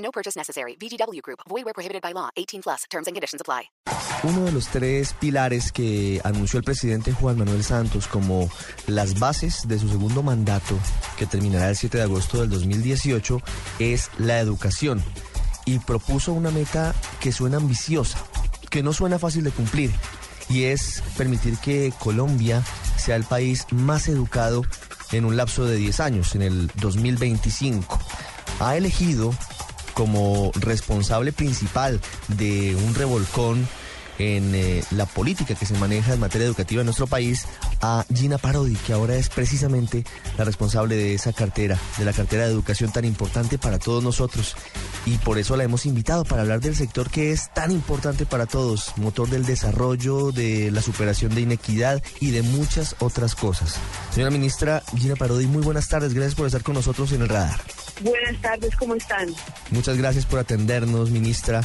No purchase necessary. VGW Group. Void where prohibited by law. 18 plus. Terms and conditions apply. Uno de los tres pilares que anunció el presidente Juan Manuel Santos como las bases de su segundo mandato, que terminará el 7 de agosto del 2018, es la educación. Y propuso una meta que suena ambiciosa, que no suena fácil de cumplir, y es permitir que Colombia sea el país más educado en un lapso de 10 años, en el 2025. Ha elegido como responsable principal de un revolcón en eh, la política que se maneja en materia educativa en nuestro país a Gina Parodi, que ahora es precisamente la responsable de esa cartera, de la cartera de educación tan importante para todos nosotros. Y por eso la hemos invitado para hablar del sector que es tan importante para todos, motor del desarrollo, de la superación de inequidad y de muchas otras cosas. Señora ministra Gina Parodi, muy buenas tardes, gracias por estar con nosotros en el radar. Buenas tardes, ¿cómo están? Muchas gracias por atendernos, ministra.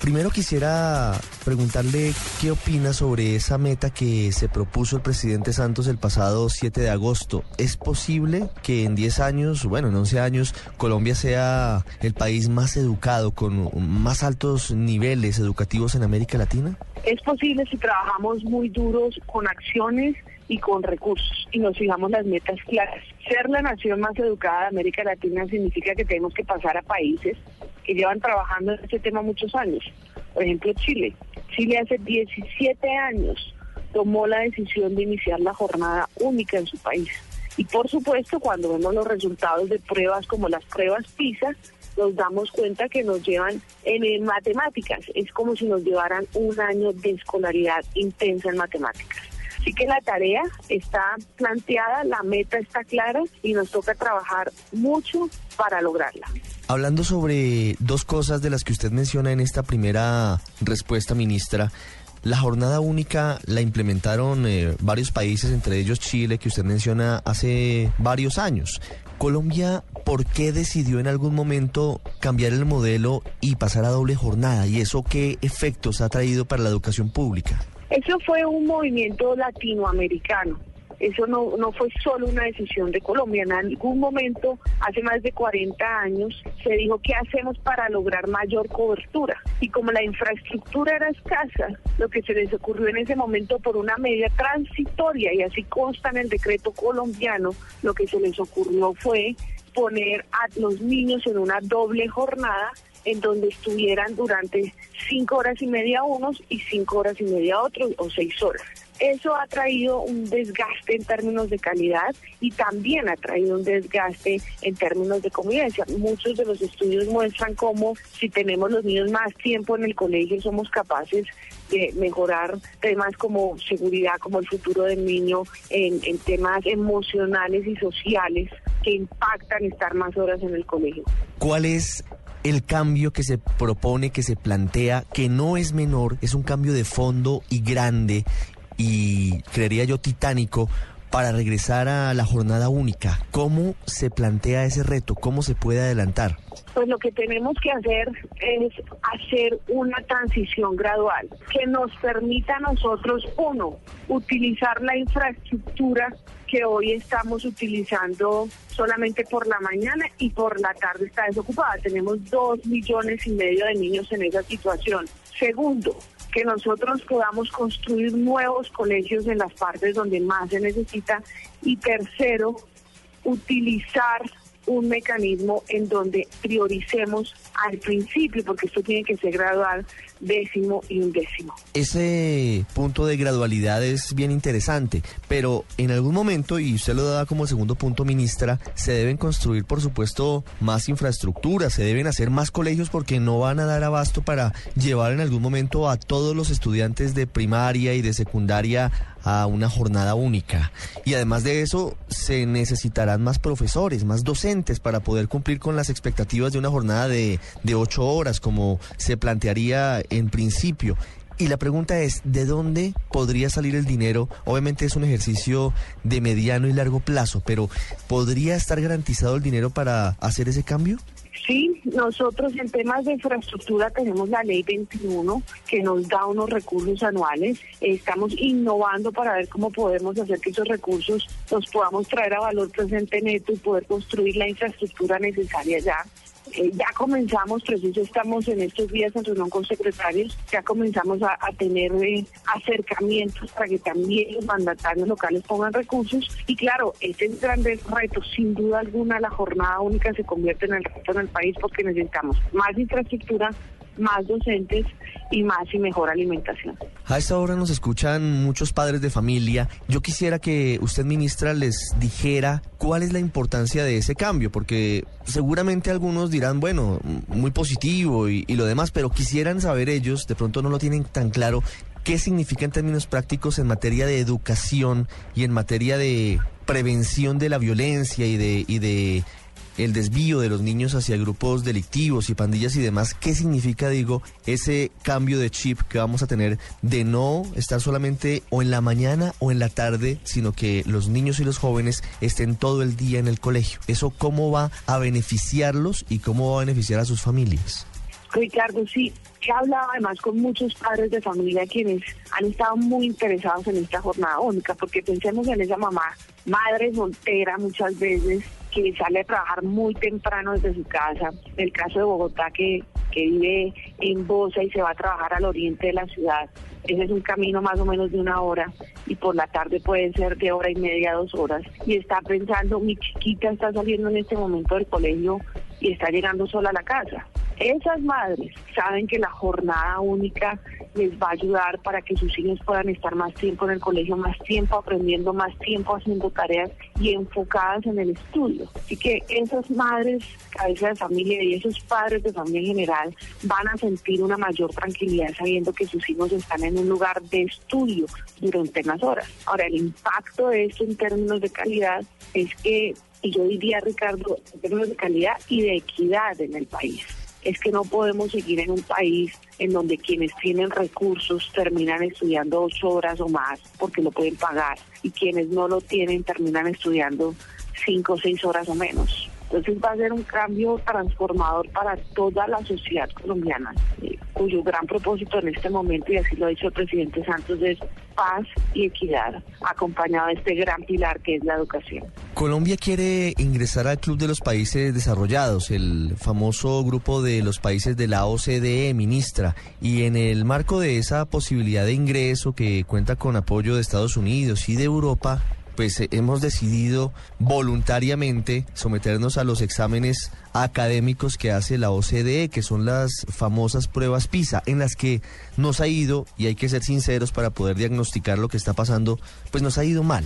Primero quisiera preguntarle qué opina sobre esa meta que se propuso el presidente Santos el pasado 7 de agosto. ¿Es posible que en 10 años, bueno, en 11 años, Colombia sea el país más educado, con más altos niveles educativos en América Latina? Es posible si trabajamos muy duros con acciones y con recursos y nos fijamos las metas claras. Ser la nación más educada de América Latina significa que tenemos que pasar a países que llevan trabajando en este tema muchos años. Por ejemplo, Chile. Chile hace 17 años tomó la decisión de iniciar la jornada única en su país. Y por supuesto, cuando vemos los resultados de pruebas como las pruebas PISA, nos damos cuenta que nos llevan en, matemáticas. Es como si nos llevaran un año de escolaridad intensa en matemáticas. Así que la tarea está planteada, la meta está clara y nos toca trabajar mucho para lograrla. Hablando sobre dos cosas de las que usted menciona en esta primera respuesta, ministra, la jornada única la implementaron eh, varios países, entre ellos Chile, que usted menciona hace varios años. Colombia, ¿por qué decidió en algún momento cambiar el modelo y pasar a doble jornada? ¿Y eso qué efectos ha traído para la educación pública? Eso fue un movimiento latinoamericano. Eso no, no fue solo una decisión de Colombia. En algún momento, hace más de 40 años, se dijo qué hacemos para lograr mayor cobertura. Y como la infraestructura era escasa, lo que se les ocurrió en ese momento por una medida transitoria, y así consta en el decreto colombiano, lo que se les ocurrió fue poner a los niños en una doble jornada en donde estuvieran durante cinco horas y media unos y cinco horas y media otros o seis horas. Eso ha traído un desgaste en términos de calidad y también ha traído un desgaste en términos de convivencia. Muchos de los estudios muestran cómo si tenemos los niños más tiempo en el colegio somos capaces de mejorar temas como seguridad, como el futuro del niño, en, temas emocionales y sociales que impactan estar más horas en el colegio. ¿Cuál es el cambio que se propone, que se plantea, que no es menor, es un cambio de fondo y grande y creería yo titánico para regresar a la jornada única. ¿Cómo se plantea ese reto? ¿Cómo se puede adelantar? Pues lo que tenemos que hacer es hacer una transición gradual que nos permita a nosotros, uno, utilizar la infraestructura que hoy estamos utilizando solamente por la mañana y por la tarde está desocupada. Tenemos dos millones y medio de niños en esa situación. Segundo, que nosotros podamos construir nuevos colegios en las partes donde más se necesita. Y tercero, utilizar un mecanismo en donde prioricemos al principio, porque esto tiene que ser gradual, décimo y undécimo. Ese punto de gradualidad es bien interesante, pero en algún momento, y usted lo da como segundo punto, ministra, se deben construir, por supuesto, más infraestructura, se deben hacer más colegios porque no van a dar abasto para llevar en algún momento a todos los estudiantes de primaria y de secundaria a una jornada única. Y además de eso, se necesitarán más profesores, más docentes para poder cumplir con las expectativas de una jornada de, de ocho horas, como se plantearía en principio. Y la pregunta es, ¿de dónde podría salir el dinero? Obviamente es un ejercicio de mediano y largo plazo, pero ¿podría estar garantizado el dinero para hacer ese cambio? Sí, nosotros en temas de infraestructura tenemos la ley 21 que nos da unos recursos anuales. Estamos innovando para ver cómo podemos hacer que esos recursos los podamos traer a valor presente neto y poder construir la infraestructura necesaria ya. Eh, ya comenzamos, preciso estamos en estos días en reunión con secretarios, ya comenzamos a, tener eh, acercamientos para que también los mandatarios locales pongan recursos. Y claro, este es un gran reto, sin duda alguna la jornada única se convierte en el reto en el país porque necesitamos más infraestructura, más docentes y más y mejor alimentación. A esta hora nos escuchan muchos padres de familia. Yo quisiera que usted, ministra, les dijera cuál es la importancia de ese cambio, porque seguramente algunos dirán, bueno, muy positivo y, lo demás, pero quisieran saber ellos, de pronto no lo tienen tan claro, qué significa en términos prácticos en materia de educación y en materia de prevención de la violencia y de, y de el desvío de los niños hacia grupos delictivos y pandillas y demás, ¿qué significa, digo, ese cambio de chip que vamos a tener de no estar solamente o en la mañana o en la tarde, sino que los niños y los jóvenes estén todo el día en el colegio? ¿Eso cómo va a beneficiarlos y cómo va a beneficiar a sus familias? Ricardo, sí, he hablado además con muchos padres de familia quienes han estado muy interesados en esta jornada única, porque pensemos en esa mamá, madre soltera muchas veces, que sale a trabajar muy temprano desde su casa. El caso de Bogotá, que, que vive en Bosa y se va a trabajar al oriente de la ciudad, ese es un camino más o menos de una hora y por la tarde puede ser de hora y media, dos horas. Y está pensando, mi chiquita está saliendo en este momento del colegio y está llegando sola a la casa. Esas madres saben que la jornada única les va a ayudar para que sus hijos puedan estar más tiempo en el colegio, más tiempo aprendiendo, más tiempo haciendo tareas y enfocadas en el estudio. Así que esas madres, cabeza de familia y esos padres de familia en general van a sentir una mayor tranquilidad sabiendo que sus hijos están en un lugar de estudio durante unas horas. Ahora, el impacto de esto en términos de calidad es que, y yo diría, Ricardo, en términos de calidad y de equidad en el país es que no podemos seguir en un país en donde quienes tienen recursos terminan estudiando ocho horas o más porque lo pueden pagar y quienes no lo tienen terminan estudiando cinco o seis horas o menos. Entonces va a ser un cambio transformador para toda la sociedad colombiana, eh, cuyo gran propósito en este momento, y así lo ha dicho el presidente Santos, es paz y equidad, acompañado de este gran pilar que es la educación. Colombia quiere ingresar al Club de los Países Desarrollados, el famoso grupo de los países de la OCDE, ministra, y en el marco de esa posibilidad de ingreso que cuenta con apoyo de Estados Unidos y de Europa, pues eh, hemos decidido voluntariamente someternos a los exámenes académicos que hace la OCDE, que son las famosas pruebas PISA, en las que nos ha ido, y hay que ser sinceros para poder diagnosticar lo que está pasando, pues nos ha ido mal.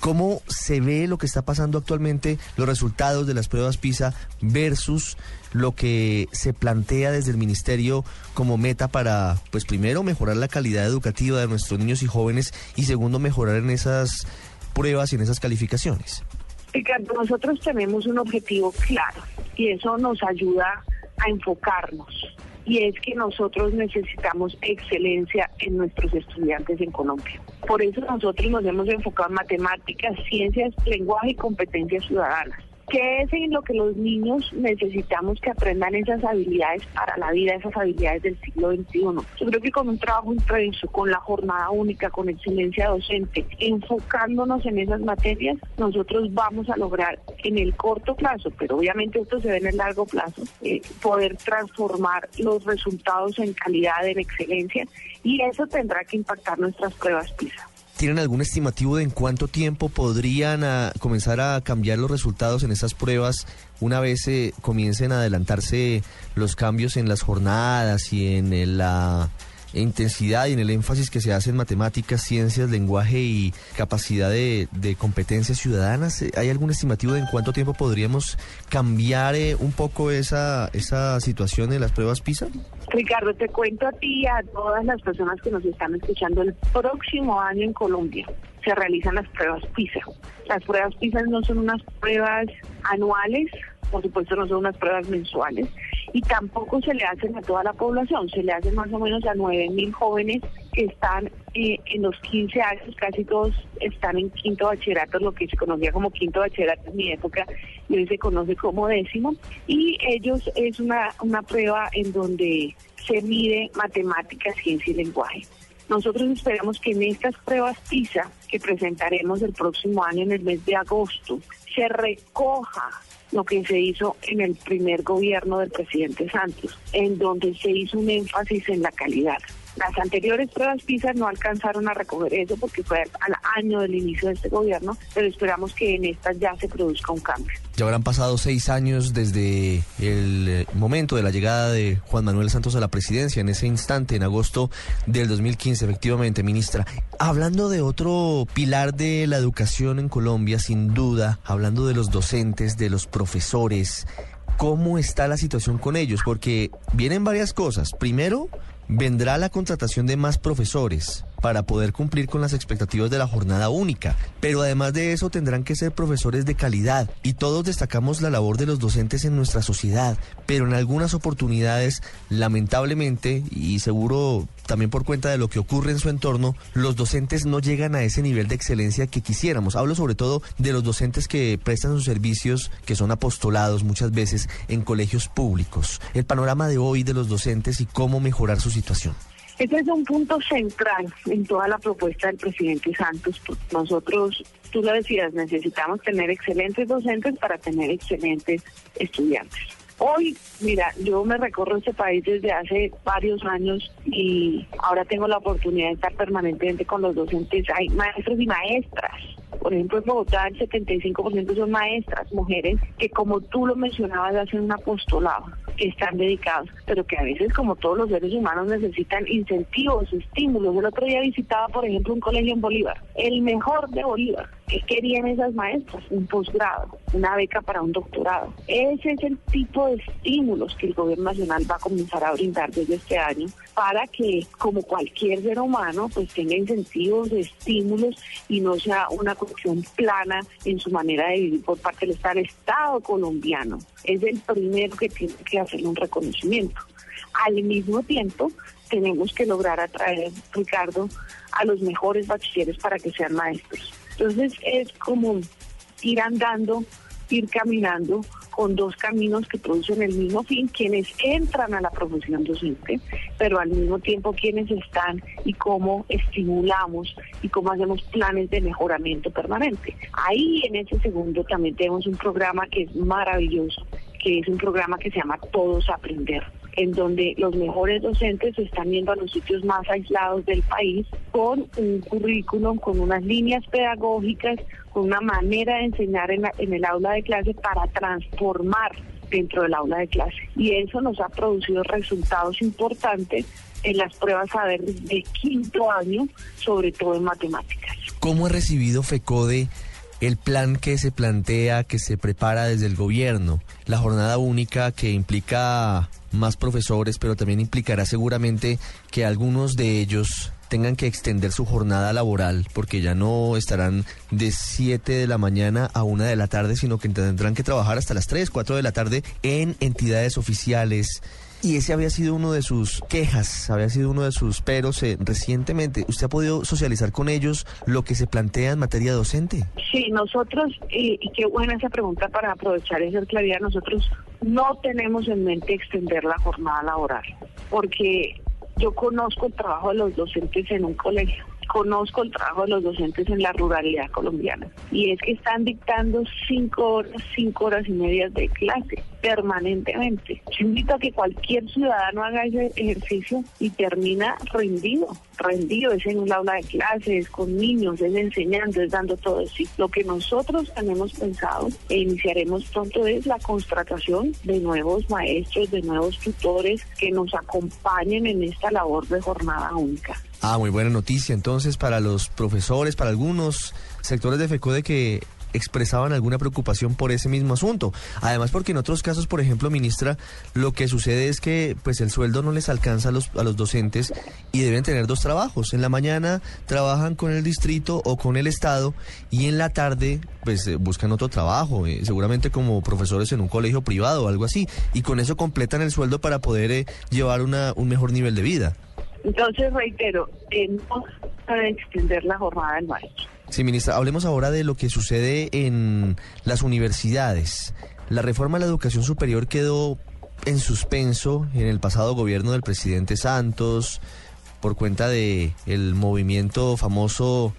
¿Cómo se ve lo que está pasando actualmente, los resultados de las pruebas PISA versus lo que se plantea desde el ministerio como meta para, pues primero, mejorar la calidad educativa de nuestros niños y jóvenes y segundo, mejorar en esas pruebas y en esas calificaciones? Ricardo, nosotros tenemos un objetivo claro y eso nos ayuda a enfocarnos y es que nosotros necesitamos excelencia en nuestros estudiantes en Colombia. Por eso nosotros nos hemos enfocado en matemáticas, ciencias, lenguaje y competencias ciudadanas. ¿Qué es en lo que los niños necesitamos que aprendan esas habilidades para la vida, esas habilidades del siglo XXI? Yo creo que con un trabajo intenso, con la jornada única, con excelencia docente, enfocándonos en esas materias, nosotros vamos a lograr en el corto plazo, pero obviamente esto se ve en el largo plazo, eh, poder transformar los resultados en calidad, en excelencia, y eso tendrá que impactar nuestras pruebas PISA. ¿Tienen algún estimativo de en cuánto tiempo podrían ah, comenzar a cambiar los resultados en esas pruebas una vez eh, comiencen a adelantarse los cambios en las jornadas y en la intensidad y en el énfasis que se hace en matemáticas, ciencias, lenguaje y capacidad de, de competencias ciudadanas? ¿Hay algún estimativo de en cuánto tiempo podríamos cambiar eh, un poco esa, esa situación en las pruebas PISA? Ricardo, te cuento a ti y a todas las personas que nos están escuchando, el próximo año en Colombia se realizan las pruebas PISA. Las pruebas PISA no son unas pruebas anuales, por supuesto no son unas pruebas mensuales, y tampoco se le hacen a toda la población, se le hacen más o menos a 9 mil jóvenes que están eh, en los 15 años, casi todos están en quinto bachillerato, lo que se conocía como quinto bachillerato en mi época, y hoy se conoce como décimo, y ellos es una, una prueba en donde se mide matemáticas, ciencia y lenguaje. Nosotros esperamos que en estas pruebas PISA que presentaremos el próximo año en el mes de agosto se recoja lo que se hizo en el primer gobierno del presidente Santos, en donde se hizo un énfasis en la calidad. Las anteriores pruebas PISA no alcanzaron a recoger eso porque fue al año del inicio de este gobierno, pero esperamos que en estas ya se produzca un cambio. Ya habrán pasado seis años desde el eh, momento de la llegada de Juan Manuel Santos a la presidencia, en ese instante, en agosto del 2015, efectivamente, ministra. Hablando de otro pilar de la educación en Colombia, sin duda, hablando de los docentes, de los profesores, ¿cómo está la situación con ellos? Porque vienen varias cosas. Primero, vendrá la contratación de más profesores para poder cumplir con las expectativas de la jornada única. Pero además de eso tendrán que ser profesores de calidad y todos destacamos la labor de los docentes en nuestra sociedad, pero en algunas oportunidades, lamentablemente, y seguro también por cuenta de lo que ocurre en su entorno, los docentes no llegan a ese nivel de excelencia que quisiéramos. Hablo sobre todo de los docentes que prestan sus servicios, que son apostolados muchas veces en colegios públicos. El panorama de hoy de los docentes y cómo mejorar su situación. Este es un punto central en toda la propuesta del presidente Santos. Nosotros, tú lo decías, necesitamos tener excelentes docentes para tener excelentes estudiantes. Hoy, mira, yo me recorro este país desde hace varios años y ahora tengo la oportunidad de estar permanentemente con los docentes. Hay maestros y maestras por ejemplo, en Bogotá el 75% son maestras, mujeres, que como tú lo mencionabas, hacen un apostolado, que están dedicados, pero que a veces, como todos los seres humanos, necesitan incentivos, estímulos. El otro día visitaba, por ejemplo, un colegio en Bolívar, el mejor de Bolívar. ¿Qué querían esas maestras? Un posgrado, una beca para un doctorado. Ese es el tipo de estímulos que el gobierno nacional va a comenzar a brindar desde este año para que, como cualquier ser humano, pues tenga incentivos, estímulos y no sea una cuestión plana en su manera de vivir por parte del Estado. Estado colombiano es el primero que tiene que hacer un reconocimiento. Al mismo tiempo, tenemos que lograr atraer, Ricardo, a los mejores bachilleres para que sean maestros. Entonces es como ir andando, ir caminando con dos caminos que producen el mismo fin, quienes entran a la profesión docente, pero al mismo tiempo quienes están y cómo estimulamos y cómo hacemos planes de mejoramiento permanente. Ahí en ese segundo también tenemos un programa que es maravilloso, que es un programa que se llama Todos Aprender en donde los mejores docentes están yendo a los sitios más aislados del país con un currículum, con unas líneas pedagógicas, con una manera de enseñar en, el aula de clase para transformar dentro del aula de clase. Y eso nos ha producido resultados importantes en las pruebas saber de quinto año, sobre todo en matemáticas. ¿Cómo ha recibido FECODE el plan que se plantea, que se prepara desde el gobierno? La jornada única que implica más profesores, pero también implicará seguramente que algunos de ellos tengan que extender su jornada laboral porque ya no estarán de 7 de la mañana a 1 de la tarde, sino que tendrán que trabajar hasta las 3, 4 de la tarde en entidades oficiales. Y ese había sido uno de sus quejas, había sido uno de sus peros eh, recientemente. ¿Usted ha podido socializar con ellos lo que se plantea en materia docente? Sí, nosotros, y, y qué buena esa pregunta para aprovechar esa claridad, nosotros no tenemos en mente extender la jornada laboral, porque yo conozco el trabajo de los docentes en un colegio conozco el trabajo de los docentes en la ruralidad colombiana y es que están dictando cinco horas, cinco horas y media de clase permanentemente. Yo invito a que cualquier ciudadano haga ese ejercicio y termina rendido. rendido, es en un aula de clases, con niños, es enseñando, es dando todo eso. Lo que nosotros tenemos pensado e iniciaremos pronto es la contratación de nuevos maestros, de nuevos tutores que nos acompañen en esta labor de jornada única. Ah, muy buena noticia entonces para los profesores, para algunos sectores de FECODE que expresaban alguna preocupación por ese mismo asunto. Además, porque en otros casos, por ejemplo, ministra, lo que sucede es que pues el sueldo no les alcanza a los, a los docentes y deben tener dos trabajos. En la mañana trabajan con el distrito o con el estado y en la tarde pues eh, buscan otro trabajo, eh, seguramente como profesores en un colegio privado o algo así, y con eso completan el sueldo para poder eh, llevar una, un mejor nivel de vida. Entonces, reitero, no para extender la jornada del maestro. Sí, ministra, hablemos ahora de lo que sucede en las universidades. La reforma a la educación superior quedó en suspenso en el pasado gobierno del presidente Santos por cuenta de el movimiento famoso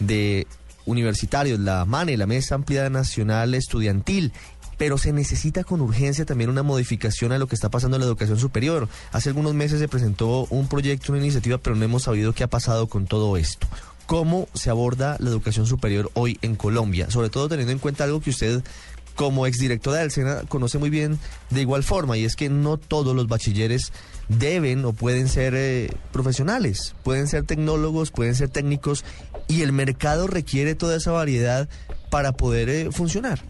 de universitarios, la MANE, la Mesa Ampliada Nacional Estudiantil, pero se necesita con urgencia también una modificación a lo que está pasando en la educación superior. Hace algunos meses se presentó un proyecto, una iniciativa, pero no hemos sabido qué ha pasado con todo esto cómo se aborda la educación superior hoy en Colombia, sobre todo teniendo en cuenta algo que usted como exdirectora del SENA conoce muy bien de igual forma, y es que no todos los bachilleres deben o pueden ser eh, profesionales, pueden ser tecnólogos, pueden ser técnicos, y el mercado requiere toda esa variedad para poder eh, funcionar.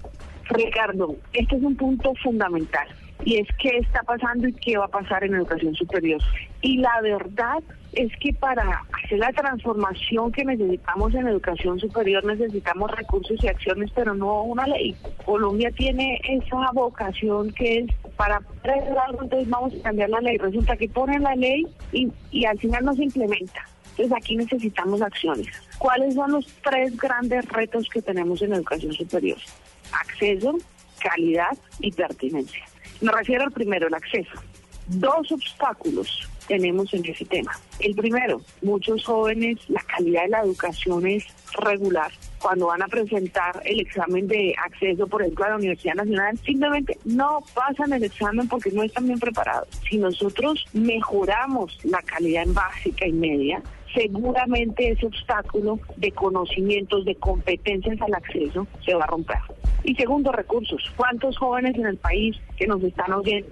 Ricardo, este es un punto fundamental y es qué está pasando y qué va a pasar en educación superior. Y la verdad es que para hacer la transformación que necesitamos en educación superior necesitamos recursos y acciones, pero no una ley. Colombia tiene esa vocación que es para hacer algo, entonces vamos a cambiar la ley. Resulta que ponen la ley y, y al final no se implementa. Entonces aquí necesitamos acciones. ¿Cuáles son los tres grandes retos que tenemos en educación superior? Acceso, calidad y pertinencia. Me refiero al primero, el acceso. Dos obstáculos tenemos en ese tema. El primero, muchos jóvenes, la calidad de la educación es regular. Cuando van a presentar el examen de acceso, por ejemplo, a la Universidad Nacional, simplemente no pasan el examen porque no están bien preparados. Si nosotros mejoramos la calidad en básica y media, seguramente ese obstáculo de conocimientos, de competencias al acceso se va a romper. Y segundo, recursos. ¿Cuántos jóvenes en el país que nos están oyendo,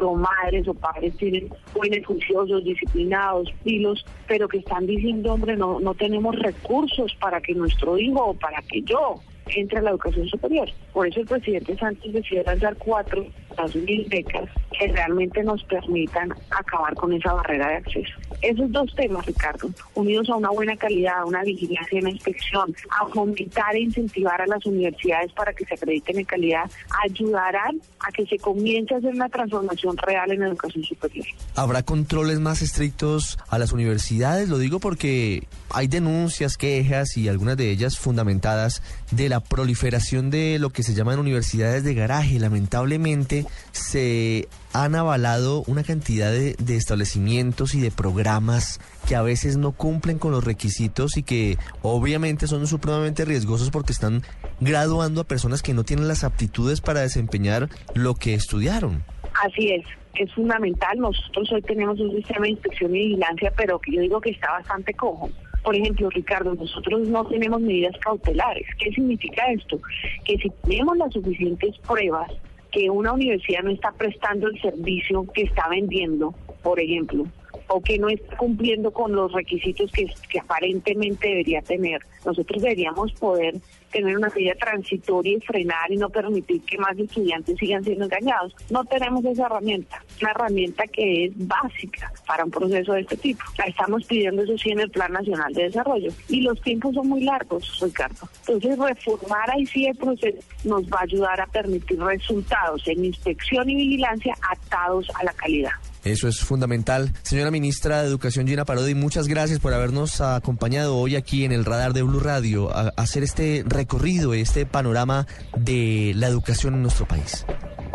o madres o padres, tienen jóvenes juiciosos, disciplinados, pilos, pero que están diciendo, hombre, no, no tenemos recursos para que nuestro hijo o para que yo entre a la educación superior? Por eso el presidente Sánchez decidió lanzar cuatro las mil becas que realmente nos permitan acabar con esa barrera de acceso. Esos dos temas, Ricardo, unidos a una buena calidad, a una vigilancia y una inspección, a fomentar e incentivar a las universidades para que se acrediten en calidad, ayudarán a que se comience a hacer una transformación real en educación superior. ¿Habrá controles más estrictos a las universidades? Lo digo porque hay denuncias, quejas y algunas de ellas fundamentadas de la proliferación de lo que se llaman universidades de garaje. Lamentablemente se han avalado una cantidad de, de, establecimientos y de programas que a veces no cumplen con los requisitos y que obviamente son supremamente riesgosos porque están graduando a personas que no tienen las aptitudes para desempeñar lo que estudiaron. Así es, es fundamental. Nosotros hoy tenemos un sistema de inspección y vigilancia, pero que yo digo que está bastante cojo. Por ejemplo, Ricardo, nosotros no tenemos medidas cautelares. ¿Qué significa esto? Que si tenemos las suficientes pruebas que una universidad no está prestando el servicio que está vendiendo, por ejemplo, o que no está cumpliendo con los requisitos que, que aparentemente debería tener. Nosotros deberíamos poder tener una medida transitoria y frenar y no permitir que más estudiantes sigan siendo engañados. No tenemos esa herramienta, una herramienta que es básica para un proceso de este tipo. La estamos pidiendo, eso sí, en el Plan Nacional de Desarrollo. Y los tiempos son muy largos, Ricardo. Entonces, reformar ahí sí el proceso nos va a ayudar a permitir resultados en inspección y vigilancia atados a la calidad. Eso es fundamental. Señora ministra de Educación, Gina Parodi, muchas gracias por habernos acompañado hoy aquí en el radar de Blue Radio a hacer este recorrido, este panorama de la educación en nuestro país.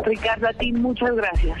Ricardo, a ti muchas gracias.